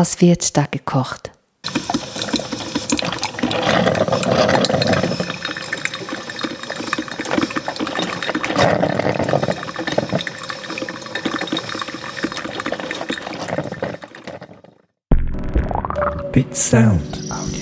Was wird da gekocht? Bit Sound Audio.